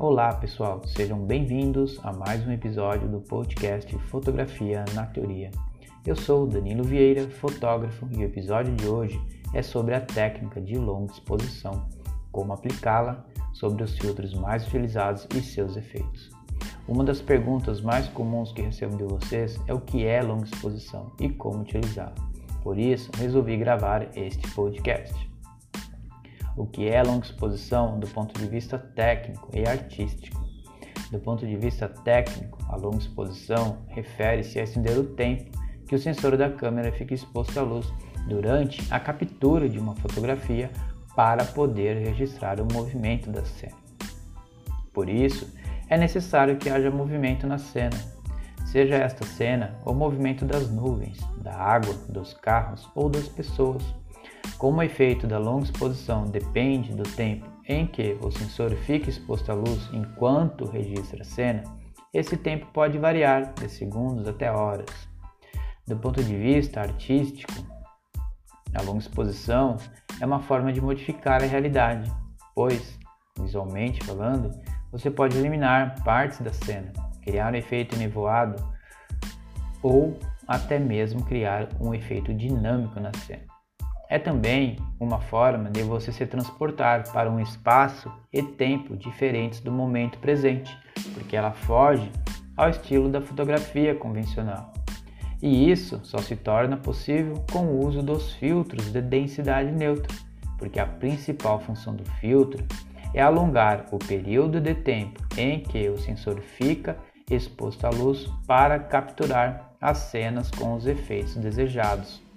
Olá pessoal, sejam bem-vindos a mais um episódio do podcast Fotografia na Teoria. Eu sou Danilo Vieira, fotógrafo, e o episódio de hoje é sobre a técnica de longa exposição, como aplicá-la sobre os filtros mais utilizados e seus efeitos. Uma das perguntas mais comuns que recebo de vocês é o que é longa exposição e como utilizá-la. Por isso, resolvi gravar este podcast o que é longa exposição do ponto de vista técnico e artístico. Do ponto de vista técnico, a longa exposição refere-se a estender o tempo que o sensor da câmera fica exposto à luz durante a captura de uma fotografia para poder registrar o movimento da cena. Por isso, é necessário que haja movimento na cena, seja esta cena o movimento das nuvens, da água, dos carros ou das pessoas. Como o efeito da longa exposição depende do tempo em que o sensor fica exposto à luz enquanto registra a cena, esse tempo pode variar de segundos até horas. Do ponto de vista artístico, a longa exposição é uma forma de modificar a realidade, pois, visualmente falando, você pode eliminar partes da cena, criar um efeito nevoado ou até mesmo criar um efeito dinâmico na cena. É também uma forma de você se transportar para um espaço e tempo diferentes do momento presente, porque ela foge ao estilo da fotografia convencional. E isso só se torna possível com o uso dos filtros de densidade neutra, porque a principal função do filtro é alongar o período de tempo em que o sensor fica exposto à luz para capturar as cenas com os efeitos desejados.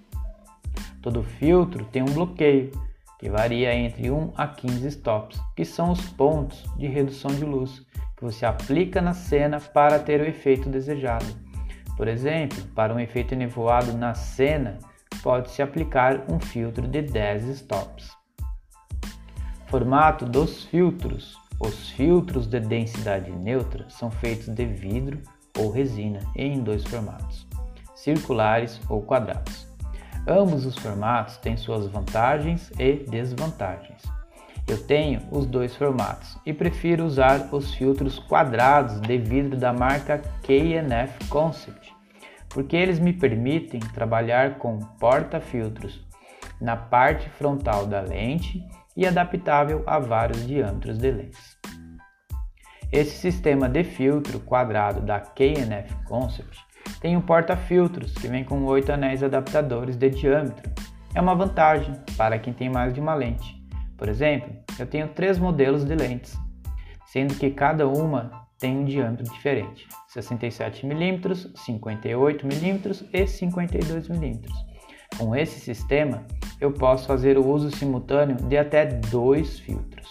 Todo filtro tem um bloqueio, que varia entre 1 a 15 stops, que são os pontos de redução de luz que você aplica na cena para ter o efeito desejado. Por exemplo, para um efeito nevoado na cena, pode-se aplicar um filtro de 10 stops. Formato dos filtros. Os filtros de densidade neutra são feitos de vidro ou resina em dois formatos, circulares ou quadrados. Ambos os formatos têm suas vantagens e desvantagens. Eu tenho os dois formatos e prefiro usar os filtros quadrados de vidro da marca K&F Concept, porque eles me permitem trabalhar com porta-filtros na parte frontal da lente e adaptável a vários diâmetros de lentes. Esse sistema de filtro quadrado da K&F Concept tem um porta-filtros que vem com oito anéis adaptadores de diâmetro. É uma vantagem para quem tem mais de uma lente. Por exemplo, eu tenho três modelos de lentes, sendo que cada uma tem um diâmetro diferente: 67 mm, 58 mm e 52 mm. Com esse sistema, eu posso fazer o uso simultâneo de até dois filtros.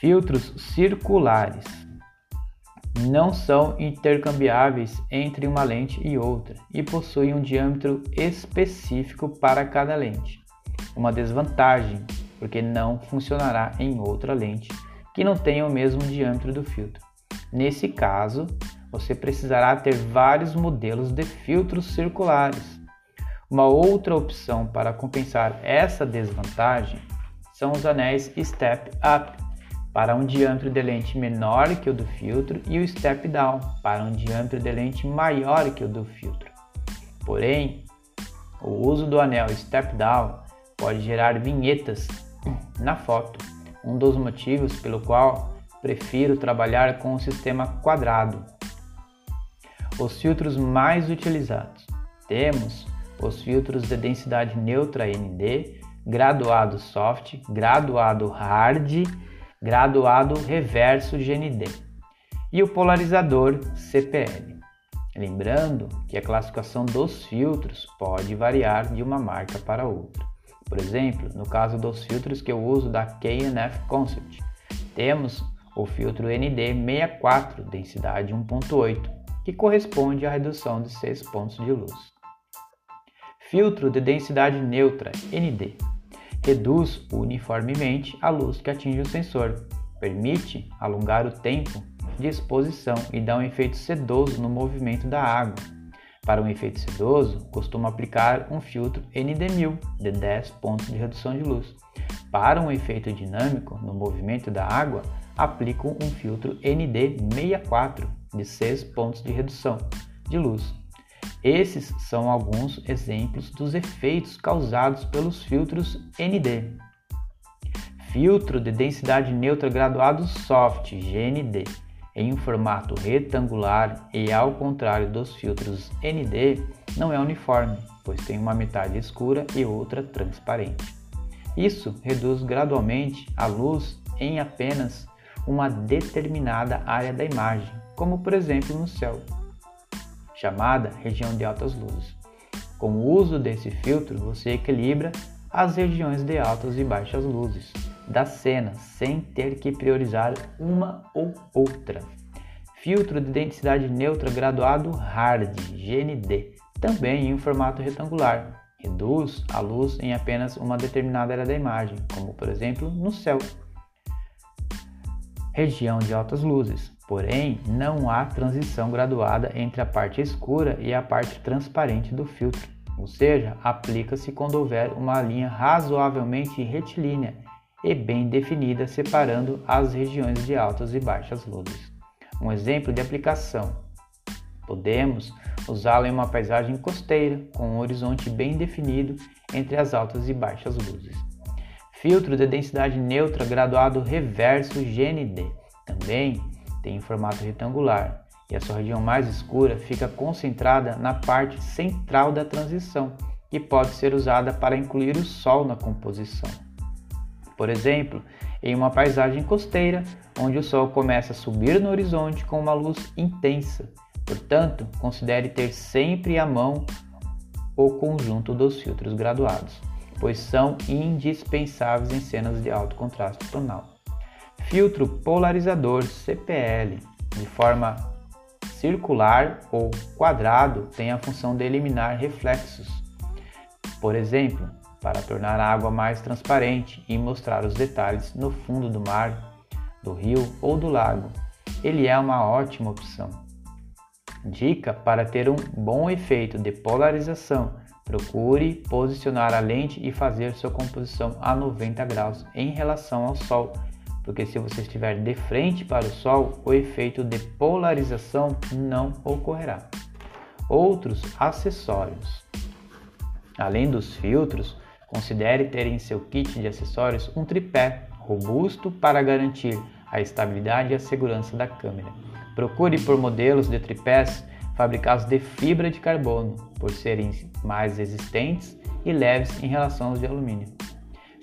Filtros circulares não são intercambiáveis entre uma lente e outra e possuem um diâmetro específico para cada lente. Uma desvantagem, porque não funcionará em outra lente que não tenha o mesmo diâmetro do filtro. Nesse caso, você precisará ter vários modelos de filtros circulares. Uma outra opção para compensar essa desvantagem são os anéis Step Up, para um diâmetro de lente menor que o do filtro e o step down para um diâmetro de lente maior que o do filtro. Porém, o uso do anel step down pode gerar vinhetas na foto, um dos motivos pelo qual prefiro trabalhar com o sistema quadrado. Os filtros mais utilizados temos os filtros de densidade neutra ND, graduado soft, graduado hard graduado reverso GND e o polarizador CPL. Lembrando que a classificação dos filtros pode variar de uma marca para outra. Por exemplo, no caso dos filtros que eu uso da K&F Concept, temos o filtro ND64 densidade 1.8, que corresponde à redução de 6 pontos de luz. Filtro de densidade neutra ND reduz uniformemente a luz que atinge o sensor, permite alongar o tempo de exposição e dá um efeito sedoso no movimento da água. Para um efeito sedoso, costumo aplicar um filtro ND1000 de 10 pontos de redução de luz. Para um efeito dinâmico no movimento da água, aplicam um filtro ND64 de 6 pontos de redução de luz. Esses são alguns exemplos dos efeitos causados pelos filtros ND. Filtro de densidade neutra graduado soft, GND, em um formato retangular e ao contrário dos filtros ND, não é uniforme, pois tem uma metade escura e outra transparente. Isso reduz gradualmente a luz em apenas uma determinada área da imagem, como por exemplo no céu, chamada região de altas luzes. Com o uso desse filtro, você equilibra as regiões de altas e baixas luzes da cena sem ter que priorizar uma ou outra. Filtro de densidade neutra graduado HARD, GND, também em um formato retangular. Reduz a luz em apenas uma determinada área da imagem, como por exemplo no céu. Região de altas luzes. Porém, não há transição graduada entre a parte escura e a parte transparente do filtro, ou seja, aplica-se quando houver uma linha razoavelmente retilínea e bem definida separando as regiões de altas e baixas luzes. Um exemplo de aplicação: podemos usá-lo em uma paisagem costeira com um horizonte bem definido entre as altas e baixas luzes. Filtro de densidade neutra graduado reverso GND também tem formato retangular e a sua região mais escura fica concentrada na parte central da transição, que pode ser usada para incluir o sol na composição. Por exemplo, em uma paisagem costeira, onde o sol começa a subir no horizonte com uma luz intensa. Portanto, considere ter sempre à mão o conjunto dos filtros graduados, pois são indispensáveis em cenas de alto contraste tonal. Filtro polarizador CPL, de forma circular ou quadrado, tem a função de eliminar reflexos. Por exemplo, para tornar a água mais transparente e mostrar os detalhes no fundo do mar, do rio ou do lago. Ele é uma ótima opção. Dica para ter um bom efeito de polarização: procure posicionar a lente e fazer sua composição a 90 graus em relação ao Sol, porque se você estiver de frente para o Sol, o efeito de polarização não ocorrerá. Outros acessórios. Além dos filtros, Considere ter em seu kit de acessórios um tripé robusto para garantir a estabilidade e a segurança da câmera. Procure por modelos de tripés fabricados de fibra de carbono, por serem mais resistentes e leves em relação aos de alumínio.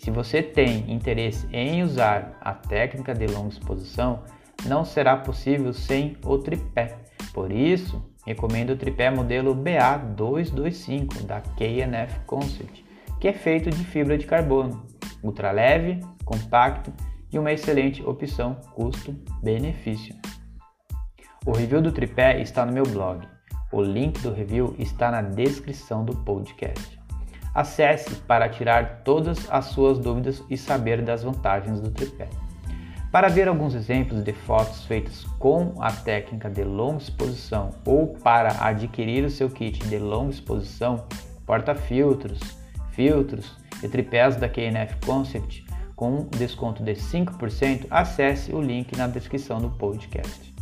Se você tem interesse em usar a técnica de longa exposição, não será possível sem o tripé. Por isso, recomendo o tripé modelo BA225 da KNF Concept que é feito de fibra de carbono, ultra leve, compacto e uma excelente opção custo-benefício. O review do tripé está no meu blog. O link do review está na descrição do podcast. Acesse para tirar todas as suas dúvidas e saber das vantagens do tripé. Para ver alguns exemplos de fotos feitas com a técnica de longa exposição ou para adquirir o seu kit de longa exposição, porta-filtros, filtros e tripés da KNF Concept com desconto de 5%, acesse o link na descrição do podcast.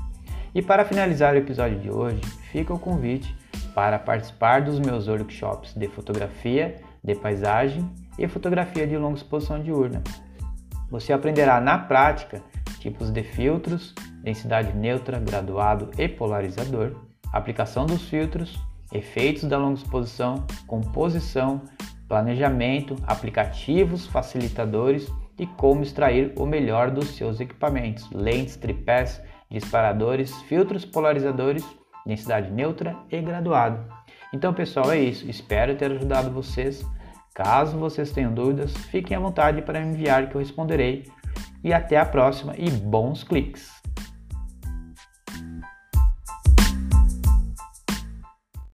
E para finalizar o episódio de hoje, fica o convite para participar dos meus workshops de fotografia, de paisagem e fotografia de longa exposição diurna. Você aprenderá na prática tipos de filtros, densidade neutra, graduado e polarizador, aplicação dos filtros, efeitos da longa exposição, composição, planejamento, aplicativos facilitadores e como extrair o melhor dos seus equipamentos, lentes, tripés, disparadores, filtros polarizadores, densidade neutra e graduado. Então, pessoal, é isso. Espero ter ajudado vocês. Caso vocês tenham dúvidas, fiquem à vontade para me enviar que eu responderei. E até a próxima e bons cliques!